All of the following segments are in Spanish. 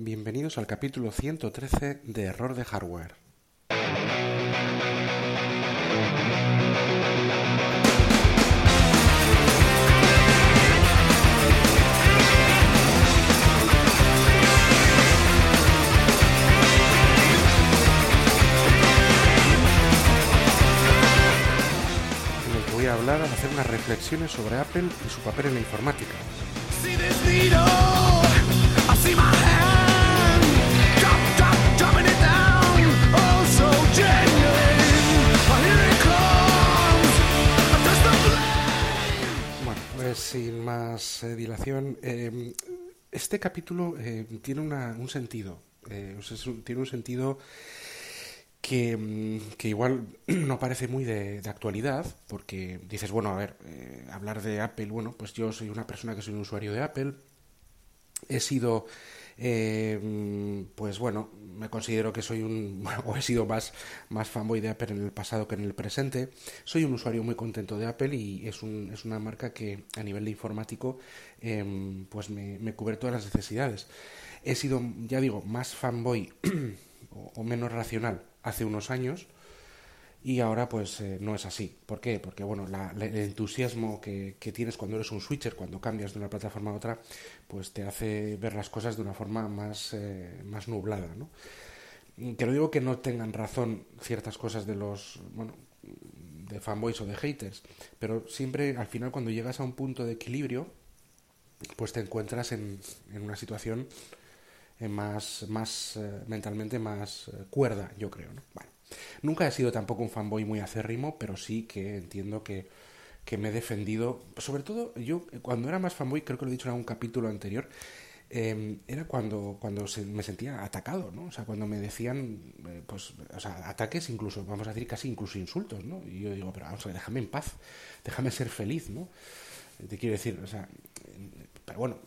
Bienvenidos al capítulo 113 de Error de Hardware. En el que voy a hablar, a hacer unas reflexiones sobre Apple y su papel en la informática. Pues sin más eh, dilación, eh, este capítulo eh, tiene una- un sentido. eh, tiene un sentido que, mm, que igual no parece muy de, de actualidad, porque dices, bueno, a ver, eh, hablar de Apple, bueno, pues yo soy una persona que soy un usuario de Apple, he sido, eh, pues bueno, me considero que soy un, o he sido más, más fanboy de Apple en el pasado que en el presente. Soy un usuario muy contento de Apple y es, un, es una marca que a nivel de informático, em, pues me, cubre todas las necesidades. He sido, ya digo, más fanboy o menos racional hace unos años. Y ahora pues eh, no es así. ¿Por qué? Porque bueno, la- el entusiasmo que, tienes cuando eres un switcher, cuando cambias de una plataforma a otra, pues te hace ver las cosas de una forma más, eh, más nublada, ¿no? Que no digo que no tengan razón ciertas cosas de los, bueno, de fanboys o de haters, pero siempre al final cuando llegas a un punto de equilibrio, pues te encuentras en, en una situación eh, más, más eh, mentalmente más eh, cuerda, yo creo, ¿no? Nunca he sido tampoco un fanboy muy acérrimo, pero sí que entiendo que, que me he defendido. Sobre todo, yo eh, cuando era más fanboy, creo que lo he dicho en algún capítulo anterior, eh, era cuando, cuando se- me sentía atacado, ¿no? O sea, cuando me decían, eh, pues, o sea, ataques incluso, vamos a decir casi incluso insultos, ¿no? Y yo digo, pero vamos a ver, déjame en paz, déjame ser feliz, ¿no? Te quiero decir, o sea, pero bueno,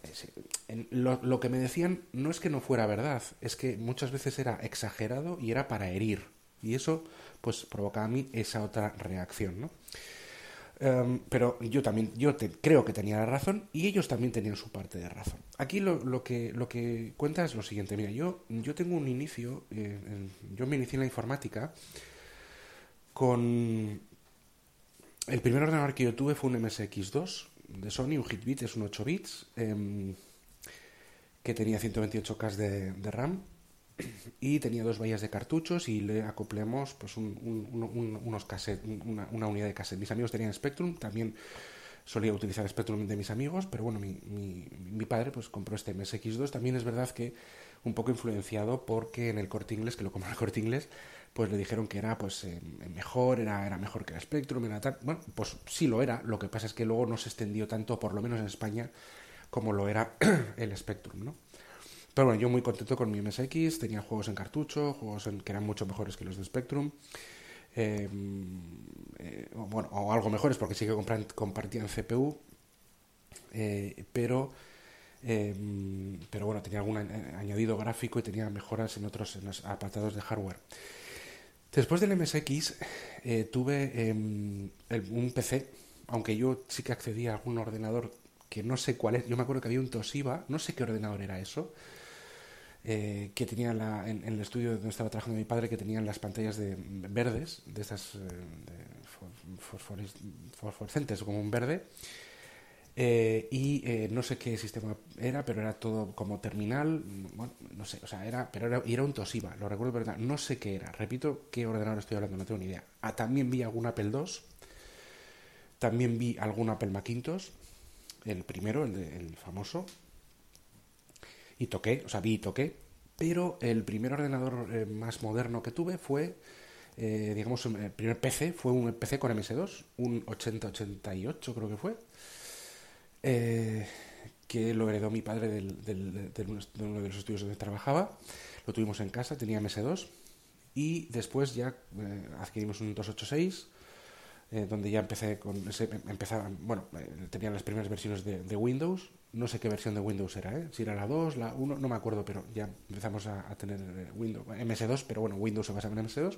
lo que me decían no es que no fuera verdad, es que muchas veces era exagerado y era para herir. Y eso, pues, provocaba a mí esa otra reacción, ¿no? Em, pero yo también, yo te- creo que tenía la razón y ellos también tenían su parte de razón. Aquí lo, lo que, lo que cuenta es lo siguiente, mira, yo, yo tengo un inicio, eh, yo me inicié en la informática con... El primer ordenador que yo tuve fue un MSX2 de Sony, un Hitbit, es un 8 bits, em, que tenía 128K de, de RAM y tenía dos bahías de cartuchos y le acoplamos pues un- un- un- un- unos cassette, una, unidad de cassette. Mis amigos tenían Spectrum, también solía utilizar Spectrum de mis amigos, pero bueno, mi, padre pues compró este MSX2. También es verdad que un poco influenciado porque en el corte inglés, que lo compró el corte inglés, pues le dijeron que era pues eh, mejor, era, era mejor que el Spectrum, era tal. Bueno, pues sí lo era, lo que pasa es que luego no se extendió tanto, por lo menos en España, como lo era el Spectrum, ¿no? Pero bueno, yo muy contento con mi MSX, tenía juegos en cartucho, juegos en- que eran mucho mejores que los de Spectrum. eh, eh, bueno, o algo mejores porque sí que compartían CPU, eh, pero eh, pero bueno, tenía algún añadido gráfico y tenía mejoras en otros en los apartados de hardware. Después del MSX eh, tuve eh, el- un PC, aunque yo sí que accedí a algún ordenador que no sé cuál es. Yo me acuerdo que había un Toshiba, no sé qué ordenador era eso, eh, que tenía la- en, el estudio donde estaba trabajando mi padre, que tenían las pantallas de verdes, de estas eh, de fosforescentes, como un verde. Eh, y eh, no sé qué sistema era, pero era todo como terminal, bueno, no sé, o sea, era, pero era, y era un Toshiba, lo recuerdo verdad, no sé qué era, repito qué ordenador estoy hablando, no tengo ni idea. Ah, también vi algún Apple II, también vi algún Apple Macintosh, el primero, el, de- el famoso, y toqué, o sea, vi y toqué, pero el primer ordenador eh, más moderno que tuve fue, eh, digamos, el primer PC fue un PC con MS2, un 8088 creo que fue, eh, que lo heredó mi padre del, de uno de los estudios donde trabajaba, lo tuvimos en casa, tenía MS2, y después ya adquirimos un 286, eh, donde ya empecé con ese, empezaban, bueno, eh, tenían las primeras versiones de Windows, no sé qué versión de Windows era, ¿eh? si era la 2, la 1, no me acuerdo, pero ya empezamos a, a tener eh, Windows, MS2, pero bueno, Windows se basaba en MS2.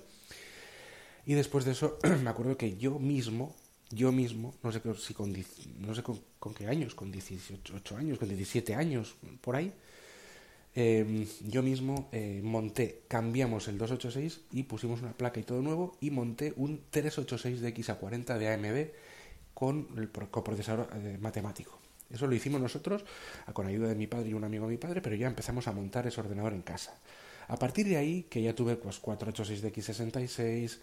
Y después de eso, me acuerdo que yo mismo, yo mismo, no sé si con, no sé con, con qué años, con 18 años, con 17 años, por ahí, eh, yo mismo eh, monté, cambiamos el 286 y pusimos una placa y todo nuevo y monté un 386 de XA40 de AMD con el pro- coprocesador eh, matemático. Eso lo hicimos nosotros con ayuda de mi padre y un amigo de mi padre, pero ya empezamos a montar ese ordenador en casa. A partir de ahí, que ya tuve pues 486 de X66,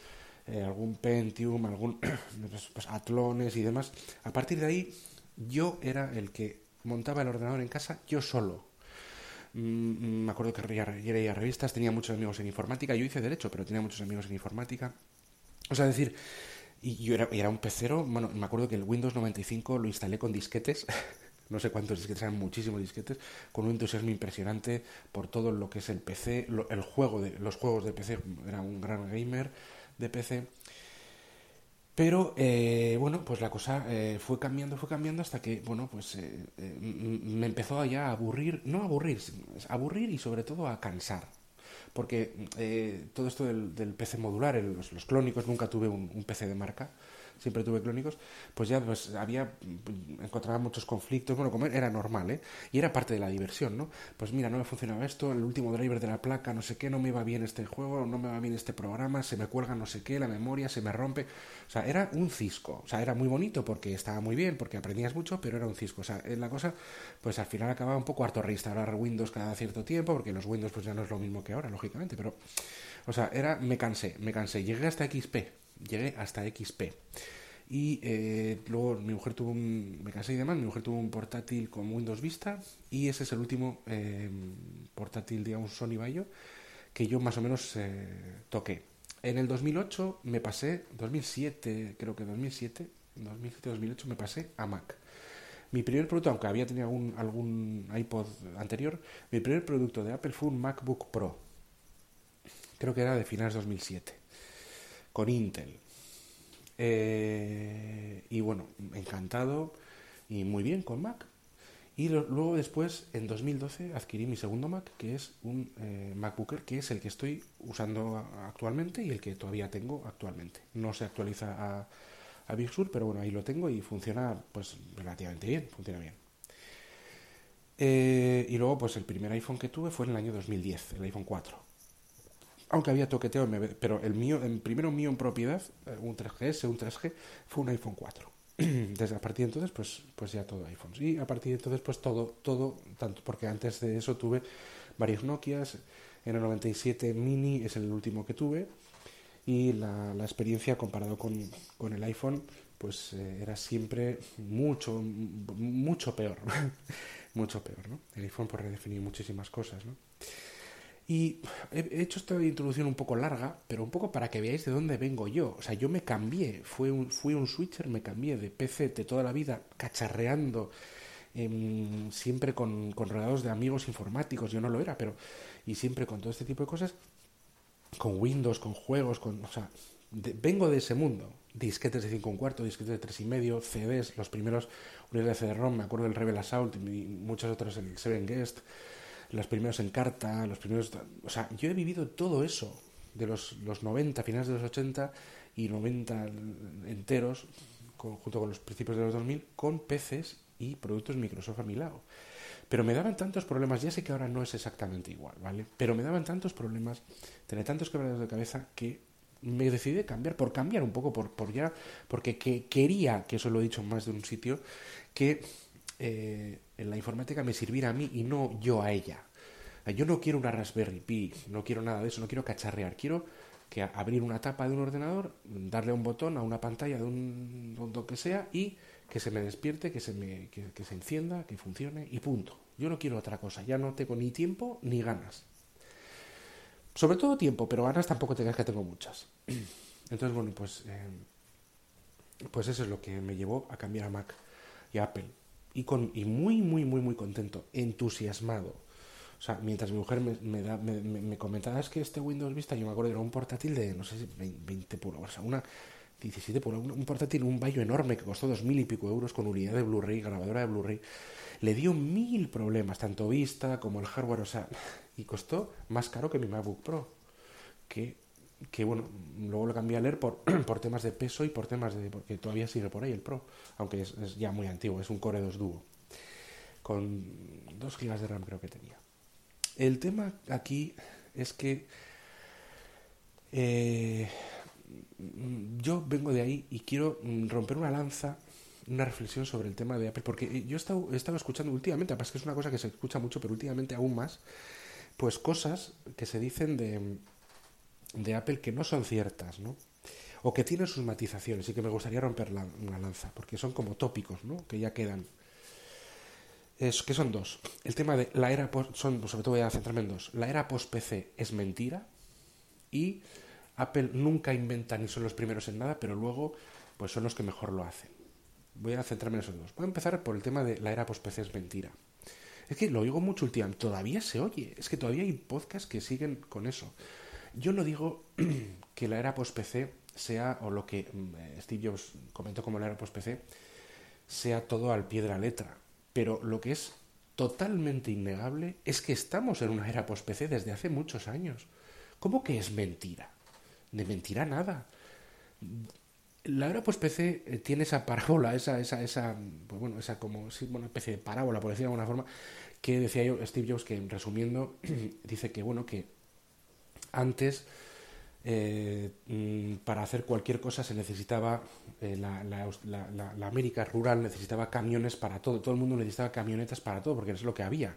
eh, algún Pentium, algún pues, pues, Atlones y demás, a partir de ahí yo era el que montaba el ordenador en casa yo solo. Mm, me acuerdo que leía revistas, tenía muchos amigos en informática, yo hice derecho, pero tenía muchos amigos en informática. O sea, decir, y yo era, era un pecero, bueno, me acuerdo que el Windows 95 lo instalé con disquetes, no sé cuántos disquetes, eran muchísimos disquetes, con un entusiasmo impresionante por todo lo que es el PC, el juego de, los juegos de PC, era un gran gamer de PC. Pero eh, bueno, pues la cosa eh, fue cambiando, fue cambiando hasta que, bueno, pues eh, eh, me empezó ya a aburrir, no aburrir, a aburrir y sobre todo a cansar. Porque eh, todo esto del, PC modular, los clónicos, nunca tuve un, un PC de marca, siempre tuve clónicos, pues ya pues había, encontraba muchos conflictos, bueno, como era normal, ¿eh? Y era parte de la diversión, ¿no? Pues mira, no me funcionaba esto, el último driver de la placa, no sé qué, no me va bien este juego, no me va bien este programa, se me cuelga no sé qué, la memoria se me rompe. O sea, era un cisco. O sea, era muy bonito porque estaba muy bien, porque aprendías mucho, pero era un cisco. O sea, la cosa, pues al final acababa un poco harto reinstalar Windows cada cierto tiempo, porque los Windows pues ya no es lo mismo que ahora, lógicamente, pero, o sea, era, me cansé, me cansé. Llegué hasta XP, llegué hasta XP. Y eh, luego mi mujer tuvo un, me cansé y demás, mi mujer tuvo un portátil con Windows Vista y ese es el último eh, portátil, digamos, Sony Vaio que yo más o menos eh, toqué. En el 2008 me pasé, 2007, creo que 2007, 2007-2008 me pasé a Mac. Mi primer producto, aunque había tenido algún, algún iPod anterior, mi primer producto de Apple fue un MacBook Pro. Creo que era de finales 2007, con Intel. Eh, y bueno, encantado y muy bien con Mac. Y luego después, en 2012, adquirí mi segundo Mac, que es un eh, MacBooker, que es el que estoy usando actualmente y el que todavía tengo actualmente. No se actualiza a, a Big Sur, pero bueno, ahí lo tengo y funciona pues relativamente bien, funciona bien. Eh, y luego, pues el primer iPhone que tuve fue en el año 2010, el iPhone 4. Aunque había toqueteo, pero el mío, el primero mío en propiedad, eh, un 3GS, un 3G, fue un iPhone 4. Desde a partir de entonces, pues, pues ya todo iPhones. Y a partir de entonces, pues todo, todo, tanto, porque antes de eso tuve varios Nokias, en el 97 Mini es el último que tuve, y la, la experiencia comparado con, con el iPhone, pues eh, era siempre mucho, mucho peor. mucho peor, ¿no? El iPhone por redefinir muchísimas cosas, ¿no? Y he he hecho esta introducción un poco larga, pero un poco para que veáis de dónde vengo yo. O sea, yo me cambié, fue un, fui un switcher, me cambié de PC de toda la vida, cacharreando, em, siempre con, con rodeados de amigos informáticos, yo no lo era, pero y siempre con todo este tipo de cosas, con Windows, con juegos, con, o sea, de- vengo de ese mundo. Disquetes de 5 un cuarto, disquetes de 3 y medio, CDs, los primeros de CD-ROM, me acuerdo del Rebel Assault y muchos otros, el Seven Guest, los primeros en carta, los primeros... O sea, yo he vivido todo eso de los, los 90, finales de los 80 y 90 enteros, junto con los principios de los 2000, con PCs y productos Microsoft a mi lado. Pero me daban tantos problemas, ya sé que ahora no es exactamente igual, ¿vale? Pero me daban tantos problemas, tenía tantos quebraderos de cabeza que me decidí cambiar, por cambiar un poco, por, ya, porque que, quería, que eso lo he dicho en más de un sitio, que eh, en la informática me sirviera a mí y no yo a ella. Yo no quiero una Raspberry Pi, no quiero nada de eso, no quiero cacharrear, quiero que abrir una tapa de un ordenador, darle un botón a una pantalla de un, lo que sea y que se me despierte, que se, me, que, se encienda, que funcione y punto. Yo no quiero otra cosa, ya no tengo ni tiempo ni ganas. Sobre todo tiempo, pero ganas tampoco te creas que tengo muchas. Entonces, bueno, pues, eh, pues eso es lo que me llevó a cambiar a Mac y a Apple. Y, con, y muy, muy, muy, muy contento, entusiasmado. O sea, mientras mi mujer me, me, da, me, me- me comentaba, es que este Windows Vista, yo me acuerdo, era un portátil de, no sé, si 20, 20 pulgadas, o sea, una 17 pulgadas, un, portátil, un vallo enorme que costó dos mil y pico euros con unidad de Blu-ray, grabadora de Blu-ray. Le dio mil problemas, tanto Vista como el hardware, o sea, y costó más caro que mi MacBook Pro. Que, que bueno, luego lo cambié a leer por, por temas de peso y por temas de. porque todavía sigue por ahí el Pro, aunque es, ya muy antiguo, es un Core 2 Duo, con 2 GB de RAM creo que tenía. el tema aquí es que eh, yo vengo de ahí y quiero romper una lanza, una reflexión sobre el tema de Apple, porque yo he estado, he estado escuchando últimamente, además que es una cosa que se escucha mucho, pero últimamente aún más, pues cosas que se dicen de, de Apple que no son ciertas, ¿no? O que tienen sus matizaciones y que me gustaría romper la, lanza, porque son como tópicos, ¿no? Que ya quedan. Es, que son dos. El tema de la era post, son, sobre todo voy a centrarme en dos. La era post-PC es mentira y Apple nunca inventa ni son los primeros en nada, pero luego pues son los que mejor lo hacen. Voy a centrarme en esos dos. Voy a empezar por el tema de la era post-PC es mentira. Es que lo oigo mucho últimamente, todavía se oye, es que todavía hay podcasts que siguen con eso. Yo no digo que la era post-PC sea, o lo que mm, Steve Jobs comentó como la era post-PC, sea todo al pie de la letra. Pero lo que es totalmente innegable es que estamos en una era post-PC desde hace muchos años. ¿Cómo que es mentira? De mentira nada. La era post-PC eh, tiene esa parábola, esa, esa, esa, pues bueno, esa como, sí, especie de parábola, por decirlo de alguna forma, que decía yo, Steve Jobs, que resumiendo, dice que, bueno, que antes eh, mm, para hacer cualquier cosa se necesitaba eh, la, América rural necesitaba camiones para todo todo el mundo necesitaba camionetas para todo porque es lo que había.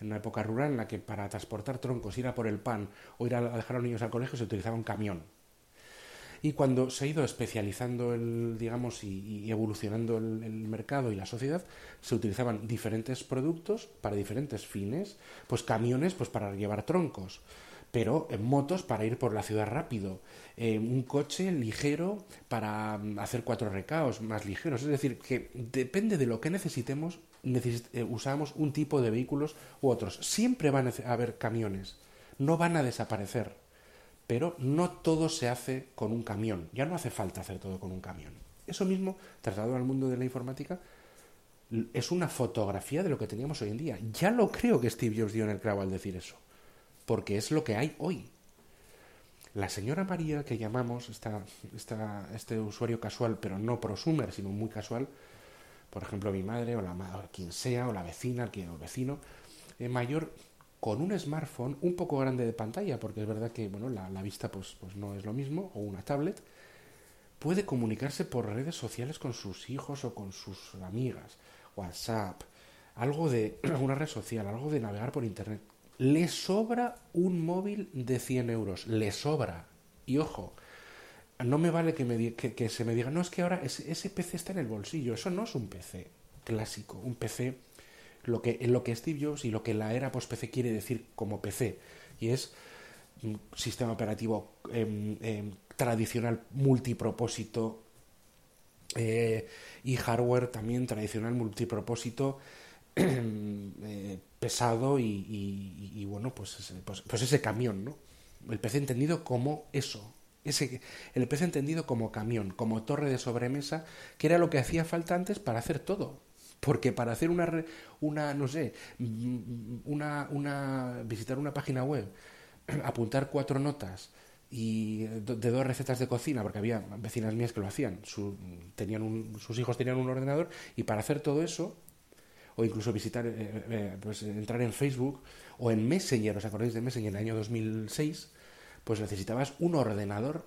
En una época rural en la que para transportar troncos ir a por el pan o ir a dejar a los niños al colegio se utilizaba un camión. Y cuando se ha ido especializando el digamos y, y evolucionando el, el, mercado y la sociedad se utilizaban diferentes productos para diferentes fines pues camiones pues para llevar troncos pero en motos para ir por la ciudad rápido, eh, un coche ligero para mm, hacer cuatro recaos más ligeros. Es decir, que depende de lo que necesitemos, necesit eh, usamos un tipo de vehículos u otros. Siempre van a haber camiones, no van a desaparecer, pero no todo se hace con un camión. Ya no hace falta hacer todo con un camión. Eso mismo, trasladado al mundo de la informática, es una fotografía de lo que teníamos hoy en día. Ya lo creo que Steve Jobs dio en el clavo al decir eso porque es lo que hay hoy. La señora María que llamamos, esta, esta, este usuario casual, pero no prosumer, sino muy casual, por ejemplo mi madre o la o quien sea, o la vecina, o el vecino, eh, mayor, con un smartphone un poco grande de pantalla, porque es verdad que bueno, la, la vista pues, pues no es lo mismo, o una tablet, puede comunicarse por redes sociales con sus hijos o con sus amigas, WhatsApp, algo de alguna red social, algo de navegar por internet le sobra un móvil de 100 euros, le sobra. Y ojo, no me vale que, me, que, que se me diga, no, es que ahora ese, ese, PC está en el bolsillo, eso no es un PC clásico, un PC, lo que, lo que Steve Jobs y lo que la era post-PC quiere decir como PC, y es un sistema operativo eh, eh, tradicional multipropósito eh, y hardware también tradicional multipropósito eh, pesado y, bueno, pues ese, pues, pues ese camión, ¿no? El PC entendido como eso, ese, el PC entendido como camión, como torre de sobremesa, que era lo que hacía falta antes para hacer todo. Porque para hacer una, una no sé, una, una, visitar una página web, apuntar cuatro notas y de dos recetas de cocina, porque había vecinas mías que lo hacían, su, tenían un, sus hijos tenían un ordenador, y para hacer todo eso o incluso visitar, eh, eh, pues entrar en Facebook o en Messenger, ¿os acordáis de Messenger en el año 2006? Pues necesitabas un ordenador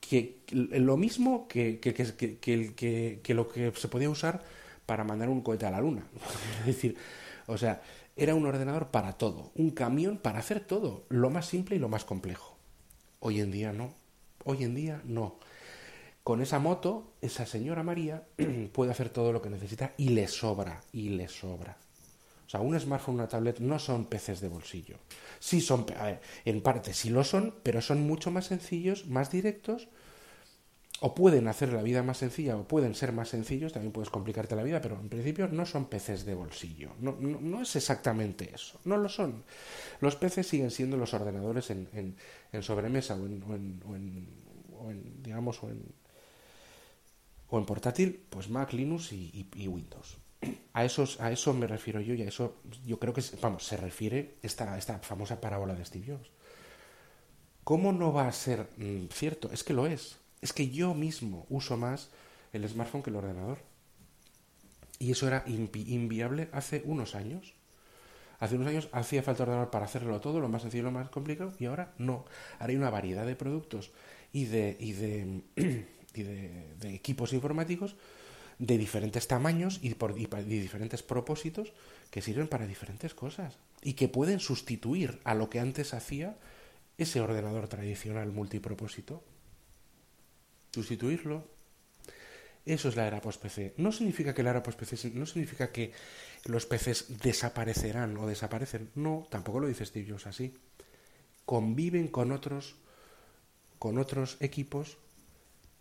que, lo mismo que, que, que, que, lo que se podía usar para mandar un cohete a la luna. es decir, o sea, era un ordenador para todo, un camión para hacer todo, lo más simple y lo más complejo. Hoy en día no, hoy en día no con esa moto, esa señora María puede hacer todo lo que necesita y le sobra, y le sobra. O sea, un smartphone, una tablet no son peces de bolsillo. Sí son, en parte sí lo son, pero son mucho más sencillos, más directos, o pueden hacer la vida más sencilla, o pueden ser más sencillos, también puedes complicarte la vida, pero en principio no son peces de bolsillo. No, no, es exactamente eso, no lo son. Los peces siguen siendo los ordenadores en, en, en sobremesa o en, o en digamos, o en o en portátil, pues Mac, Linux y, Windows. A, esos, a eso me refiero yo y a eso yo creo que, vamos, se refiere esta, esta famosa parábola de Steve Jobs. ¿Cómo no va a ser mm, cierto? Es que lo es. Es que yo mismo uso más el smartphone que el ordenador. Y eso era invi inviable hace unos años. Hace unos años hacía falta ordenador para hacerlo todo, lo más sencillo y lo más complicado, y ahora no. Ahora hay una variedad de productos y de, y de, equipos informáticos de diferentes tamaños y, por, y diferentes propósitos que sirven para diferentes cosas y que pueden sustituir a lo que antes hacía ese ordenador tradicional multipropósito. Sustituirlo. Eso es la era post-PC. No significa que la era post-PC, no significa que los PCs desaparecerán o desaparecen. No, tampoco lo dice Steve Jobs así. Conviven con otros, con otros equipos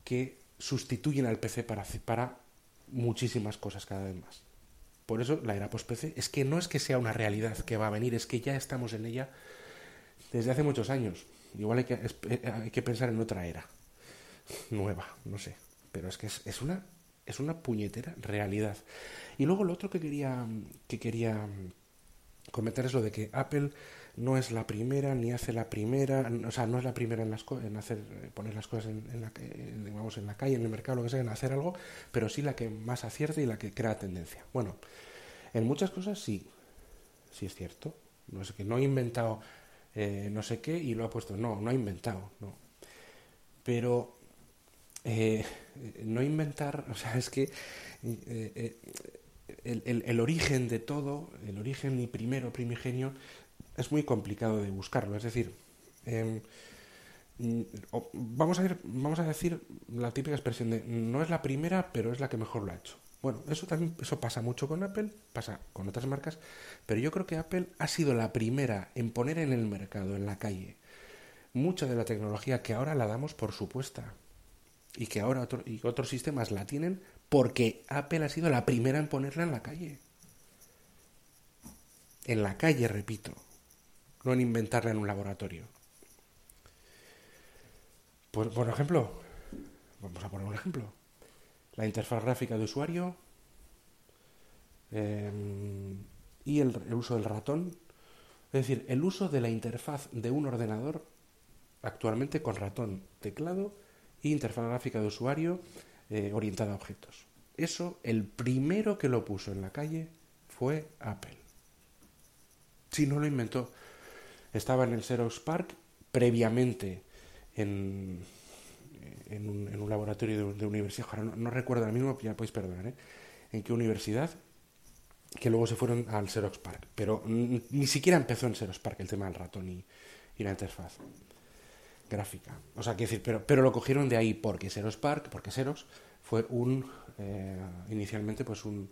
que sustituyen al PC para, para muchísimas cosas cada vez más. Por eso la era post-PC es que no es que sea una realidad que va a venir, es que ya estamos en ella desde hace muchos años. Igual hay que, eh, hay que pensar en otra era nueva, no sé. Pero es que es, es una es una puñetera realidad. Y luego lo otro que quería que quería comentar es lo de que Apple no es la primera ni hace la primera, o sea, no es la primera en las en hacer eh, poner las cosas en, la en, digamos, en la calle, en el mercado, lo que sea, en hacer algo, pero sí la que más acierta y la que crea tendencia. Bueno, en muchas cosas sí, sí es cierto. No es que no ha inventado eh, no sé qué y lo ha puesto. No, no ha inventado, no. Pero eh, no inventar, o sea, es que el, origen de todo, el origen y primero primigenio, es muy complicado de buscarlo. Es decir, em, vamos, a vamos a decir la típica expresión de no es la primera, pero es la que mejor lo ha hecho. Bueno, eso también eso pasa mucho con Apple, pasa con otras marcas, pero yo creo que Apple ha sido la primera en poner en el mercado, en la calle, mucha de la tecnología que ahora la damos por supuesta y que ahora otro- y otros sistemas la tienen porque Apple ha sido la primera en ponerla en la calle. En la calle, repito, no en inventarla en un laboratorio. Por, por ejemplo, vamos a poner un ejemplo. La interfaz gráfica de usuario eh, y el, el uso del ratón. Es decir, el uso de la interfaz de un ordenador actualmente con ratón, teclado y interfaz gráfica de usuario eh, orientada a objetos. Eso, el primero que lo puso en la calle fue Apple. Si no lo inventó, estaba en el Xerox Park previamente en, un, laboratorio de, universidad, ahora no, recuerdo ahora mismo, ya podéis perdonar, ¿eh? en qué universidad, que luego se fueron al Xerox Park, pero ni siquiera empezó en Xerox Park el tema del ratón y la interfaz gráfica. O sea, quiero decir, pero, pero lo cogieron de ahí porque Xerox Park, porque Xerox fue un, eh, inicialmente, pues un,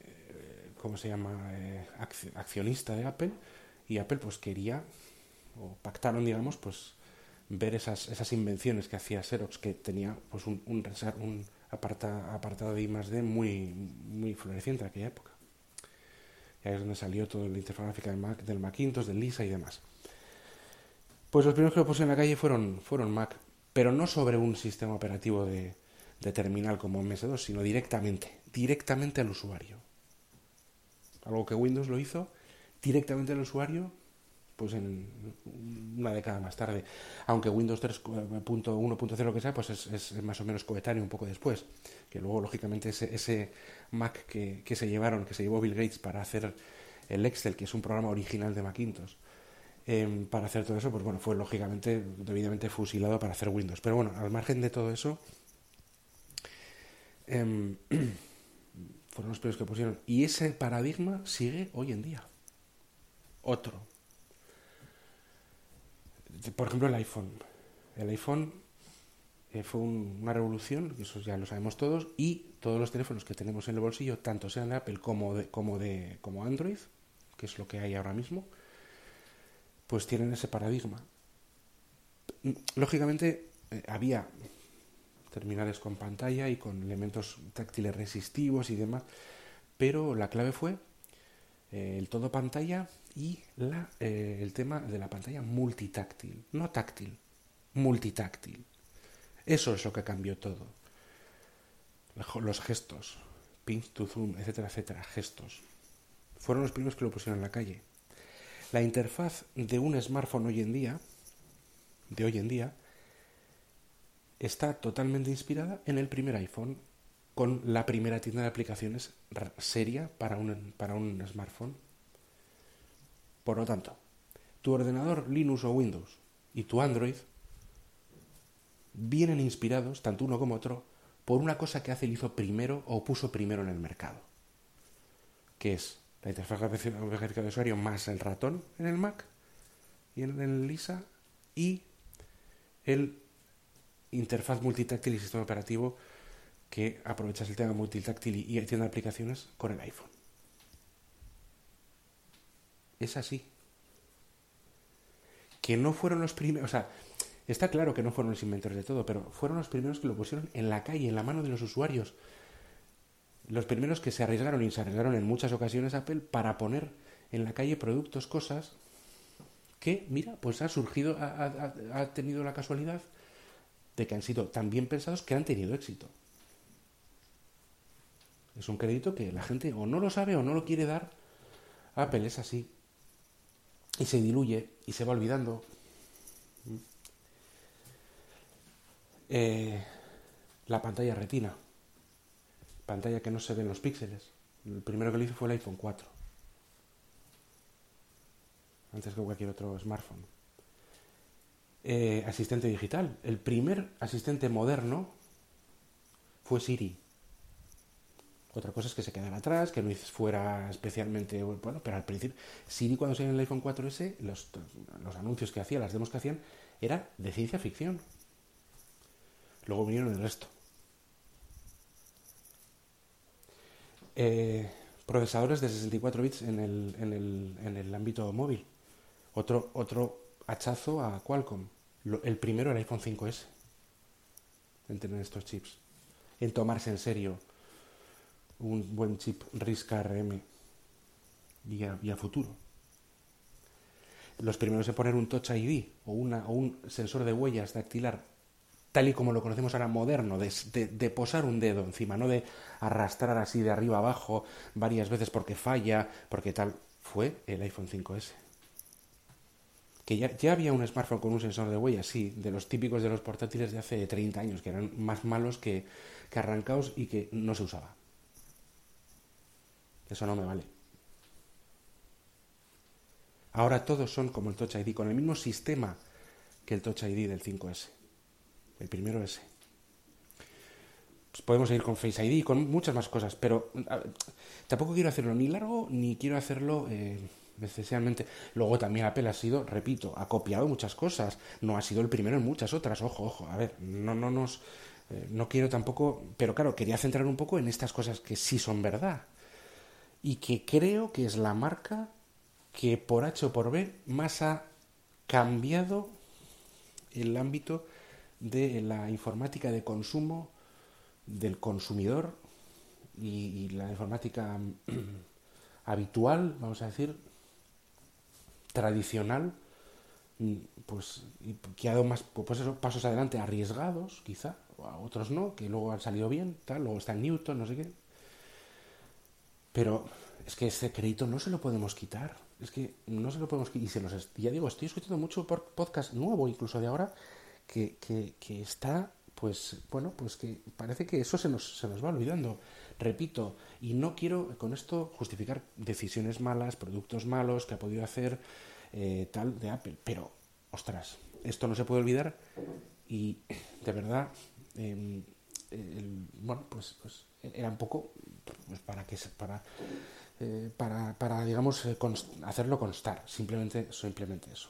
eh, ¿cómo se llama? Eh, acci- accionista de Apple y Apple pues quería, o pactaron, digamos, pues ver esas, esas invenciones que hacía Xerox, que tenía pues un, un, un aparta- apartado de I más D muy, muy floreciente en aquella época. Y ahí es donde salió toda la interfaz gráfica del, Mac, del Macintosh, del Lisa y demás. Pues los primeros que lo pusieron en la calle fueron, fueron Mac, pero no sobre un sistema operativo de, terminal como MS2, sino directamente, directamente al usuario. Algo que Windows lo hizo directamente al usuario, pues en una década más tarde. Aunque Windows 3.1.0 que sea, pues es, es más o menos coetáneo un poco después. Que luego, lógicamente, ese, ese Mac que, que se llevaron, que se llevó Bill Gates para hacer el Excel, que es un programa original de Macintosh, eh, para hacer todo eso, pues bueno, fue lógicamente, debidamente fusilado para hacer Windows. Pero bueno, al margen de todo eso, em, fueron los primeros que pusieron. Y ese paradigma sigue hoy en día. Otro. Por ejemplo, el iPhone. El iPhone eh, fue un- una revolución, eso ya lo sabemos todos, y todos los teléfonos que tenemos en el bolsillo, tanto sean de Apple como de, como de como Android, que es lo que hay ahora mismo, pues tienen ese paradigma. Lógicamente, eh, había terminales con pantalla y con elementos táctiles resistivos y demás, pero la clave fue eh, el todo pantalla y la, eh, el tema de la pantalla multitáctil, no táctil, multitáctil. Eso es lo que cambió todo. Los gestos, pinch to zoom, etcétera, etcétera, gestos. Fueron los primeros que lo pusieron en la calle. La interfaz de un smartphone hoy en día, de hoy en día, está totalmente inspirada en el primer iPhone. con la primera tienda de aplicaciones seria para un, para un smartphone. Por lo tanto, tu ordenador Linux o Windows y tu Android vienen inspirados, tanto uno como otro, por una cosa que Apple hizo primero o puso primero en el mercado, que es la interfaz gráfica de usuario más el ratón en el Mac y en el Lisa y el interfaz multitáctil y sistema operativo que aprovechas el tema multitáctil y de aplicaciones con el iPhone. Es así. Que no fueron los primeros, o sea, está claro que no fueron los inventores de todo, pero fueron los primeros que lo pusieron en la calle, en la mano de los usuarios. Los primeros que se arriesgaron y se arriesgaron en muchas ocasiones Apple para poner en la calle productos, cosas que, mira, pues ha surgido, ha, tenido la casualidad de que han sido tan bien pensados que han tenido éxito. Es un crédito que la gente o no lo sabe o no lo quiere dar. Apple es así. Y se diluye y se va olvidando. Eh, la pantalla retina. Pantalla que no se ven los píxeles. El primero que lo hizo fue el iPhone 4. Antes que cualquier otro smartphone. Eh, asistente digital. El primer asistente moderno fue Siri. Otra cosa es que se quedara atrás, que no fuera especialmente bueno, pero al principio Siri cuando salió en el iPhone 4S, los, los anuncios que hacía, las demos que hacían, era de ciencia ficción. Luego vinieron el resto. Eh, procesadores de 64 bits en el, en el, en el ámbito móvil. Otro, otro hachazo a Qualcomm. Lo- el primero el iPhone 5S. En tener estos chips. En tomarse en serio un buen chip RISC ARM y y a futuro. Los primeros en poner un Touch ID o, una, o un sensor de huellas dactilar, tal y como lo conocemos ahora moderno, de, posar un dedo encima, no de arrastrar así de arriba abajo varias veces porque falla, porque tal, fue el iPhone 5S. Que ya, ya había un smartphone con un sensor de huellas, sí, de los típicos de los portátiles de hace 30 años, que eran más malos que, que arrancados y que no se usaba. Eso no me vale. Ahora todos son como el Touch ID, con el mismo sistema que el Touch ID del 5S. El primero S. Pues podemos seguir con Face ID y con muchas más cosas, pero tampoco quiero hacerlo ni largo ni quiero hacerlo eh, necesariamente. Luego también Apple ha sido, repito, ha copiado muchas cosas, no ha sido el primero en muchas otras. Ojo, ojo, a ver, no, no nos. eh, no quiero tampoco. Pero claro, quería centrar un poco en estas cosas que sí son verdad y que creo que es la marca que por H o por B más ha cambiado el ámbito de la informática de consumo del consumidor y, la informática habitual, vamos a decir, tradicional, mm, pues que ha dado más pues eso, pasos adelante arriesgados, quizá, o a otros no, que luego han salido bien, tal, luego está Newton, no sé qué. Pero es que ese crédito no se lo podemos quitar. Es que no se lo podemos quitar. Y se los ya digo, estoy escuchando mucho podcast nuevo, incluso de ahora, que, que, que está, pues, bueno, pues que parece que eso se nos, se nos va olvidando. Repito, y no quiero con esto justificar decisiones malas, productos malos que ha podido hacer eh, tal de Apple. Pero, ostras, esto no se puede olvidar y de verdad, eh, el- bueno, pues, pues era un poco pues, para que para eh, para, para digamos hacerlo constar simplemente simplemente eso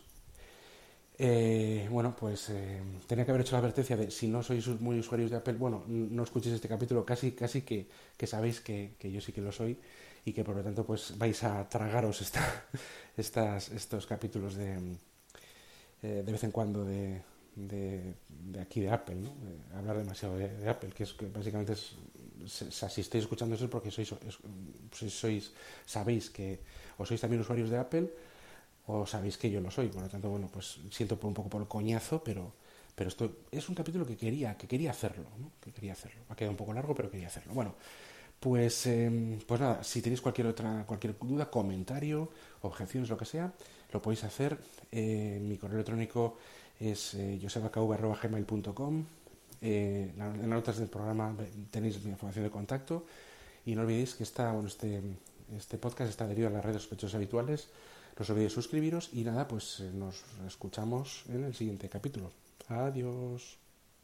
Eh, bueno pues eh, tenía que haber hecho la advertencia de si no sois muy usuarios de Apple bueno no escuchéis este capítulo casi casi que, que sabéis que, que yo sí que lo soy y que por lo tanto pues vais a tragaros esta, estas, estos capítulos de eh, de vez en cuando de, de, aquí de Apple, ¿no? Eh, hablar demasiado de, Apple, que es que básicamente es, se- si estáis escuchando eso es porque sois, es- sois- sabéis que o sois también usuarios de Apple o sabéis que yo lo soy, por lo tanto, bueno, pues siento por un poco por el coñazo, pero, pero esto es un capítulo que quería, que quería hacerlo, que quería hacerlo. Ha quedado un poco largo, pero quería hacerlo. Bueno, pues, eh, pues nada, si tenéis cualquier otra, cualquier duda, comentario, objeciones, lo que sea, lo podéis hacer. Eh, mi correo electrónico es eh, josebacau.gmail.com eh, en las notas del programa tenéis mi información de contacto y no olvidéis que está, bueno, este, este podcast está adherido a las redes sospechosas habituales no os olvidéis suscribiros y nada, pues eh, nos escuchamos en el siguiente capítulo. Adiós.